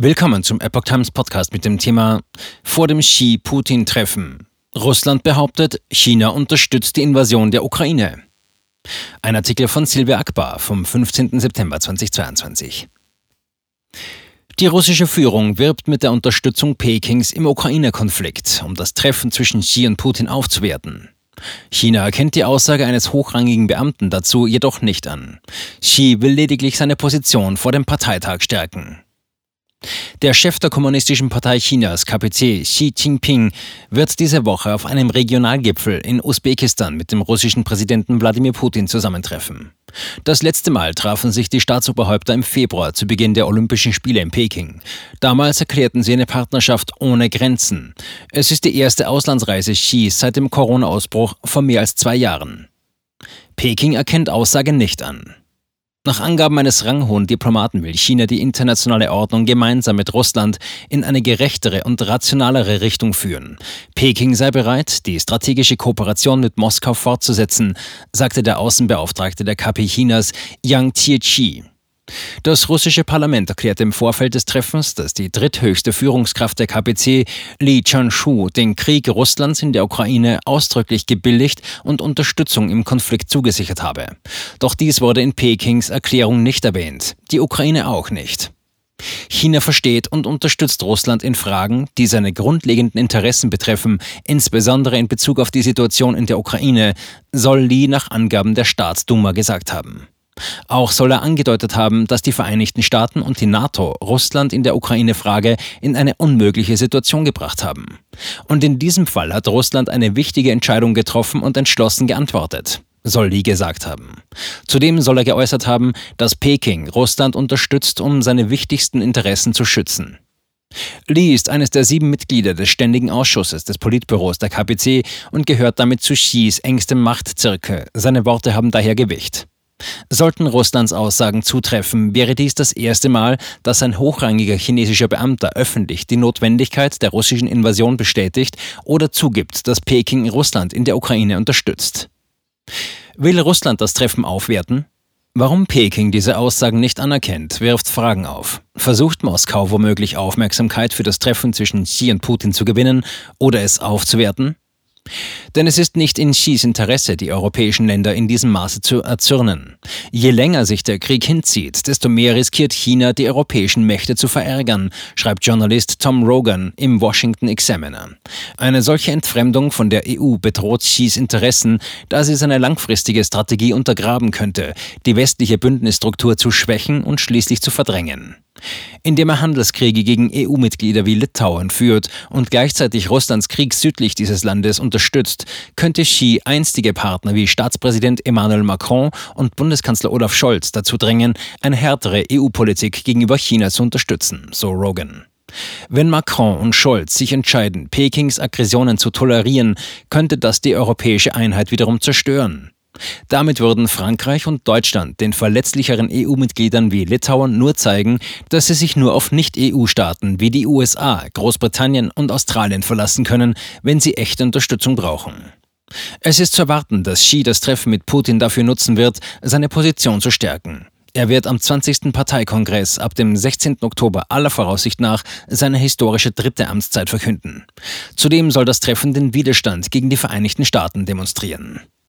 Willkommen zum Epoch Times Podcast mit dem Thema Vor dem Xi-Putin-Treffen. Russland behauptet, China unterstützt die Invasion der Ukraine. Ein Artikel von Silvia Akbar vom 15. September 2022. Die russische Führung wirbt mit der Unterstützung Pekings im Ukraine-Konflikt, um das Treffen zwischen Xi und Putin aufzuwerten. China erkennt die Aussage eines hochrangigen Beamten dazu jedoch nicht an. Xi will lediglich seine Position vor dem Parteitag stärken. Der Chef der Kommunistischen Partei Chinas, KPC, Xi Jinping, wird diese Woche auf einem Regionalgipfel in Usbekistan mit dem russischen Präsidenten Wladimir Putin zusammentreffen. Das letzte Mal trafen sich die Staatsoberhäupter im Februar zu Beginn der Olympischen Spiele in Peking. Damals erklärten sie eine Partnerschaft ohne Grenzen. Es ist die erste Auslandsreise Xis seit dem Corona-Ausbruch vor mehr als zwei Jahren. Peking erkennt Aussage nicht an. Nach Angaben eines ranghohen Diplomaten will China die internationale Ordnung gemeinsam mit Russland in eine gerechtere und rationalere Richtung führen. Peking sei bereit, die strategische Kooperation mit Moskau fortzusetzen, sagte der Außenbeauftragte der KP Chinas Yang Jiechi. Das russische Parlament erklärte im Vorfeld des Treffens, dass die dritthöchste Führungskraft der KPC, Li Chanshu, den Krieg Russlands in der Ukraine ausdrücklich gebilligt und Unterstützung im Konflikt zugesichert habe. Doch dies wurde in Pekings Erklärung nicht erwähnt, die Ukraine auch nicht. China versteht und unterstützt Russland in Fragen, die seine grundlegenden Interessen betreffen, insbesondere in Bezug auf die Situation in der Ukraine, soll Li nach Angaben der Staatsduma gesagt haben. Auch soll er angedeutet haben, dass die Vereinigten Staaten und die NATO Russland in der Ukraine-Frage in eine unmögliche Situation gebracht haben. Und in diesem Fall hat Russland eine wichtige Entscheidung getroffen und entschlossen geantwortet soll Lee gesagt haben. Zudem soll er geäußert haben, dass Peking Russland unterstützt, um seine wichtigsten Interessen zu schützen. Lee ist eines der sieben Mitglieder des Ständigen Ausschusses des Politbüros der KPC und gehört damit zu Xis engstem Machtzirkel. Seine Worte haben daher Gewicht. Sollten Russlands Aussagen zutreffen, wäre dies das erste Mal, dass ein hochrangiger chinesischer Beamter öffentlich die Notwendigkeit der russischen Invasion bestätigt oder zugibt, dass Peking Russland in der Ukraine unterstützt. Will Russland das Treffen aufwerten? Warum Peking diese Aussagen nicht anerkennt, wirft Fragen auf. Versucht Moskau womöglich Aufmerksamkeit für das Treffen zwischen Xi und Putin zu gewinnen oder es aufzuwerten? Denn es ist nicht in Xis Interesse, die europäischen Länder in diesem Maße zu erzürnen. Je länger sich der Krieg hinzieht, desto mehr riskiert China, die europäischen Mächte zu verärgern, schreibt Journalist Tom Rogan im Washington Examiner. Eine solche Entfremdung von der EU bedroht Xis Interessen, da sie seine langfristige Strategie untergraben könnte, die westliche Bündnisstruktur zu schwächen und schließlich zu verdrängen indem er Handelskriege gegen EU-Mitglieder wie Litauen führt und gleichzeitig Russlands Krieg südlich dieses Landes unterstützt, könnte Xi einstige Partner wie Staatspräsident Emmanuel Macron und Bundeskanzler Olaf Scholz dazu drängen, eine härtere EU-Politik gegenüber China zu unterstützen, so Rogan. Wenn Macron und Scholz sich entscheiden, Pekings Aggressionen zu tolerieren, könnte das die europäische Einheit wiederum zerstören. Damit würden Frankreich und Deutschland den verletzlicheren EU-Mitgliedern wie Litauen nur zeigen, dass sie sich nur auf Nicht-EU-Staaten wie die USA, Großbritannien und Australien verlassen können, wenn sie echte Unterstützung brauchen. Es ist zu erwarten, dass Xi das Treffen mit Putin dafür nutzen wird, seine Position zu stärken. Er wird am 20. Parteikongress ab dem 16. Oktober aller Voraussicht nach seine historische dritte Amtszeit verkünden. Zudem soll das Treffen den Widerstand gegen die Vereinigten Staaten demonstrieren.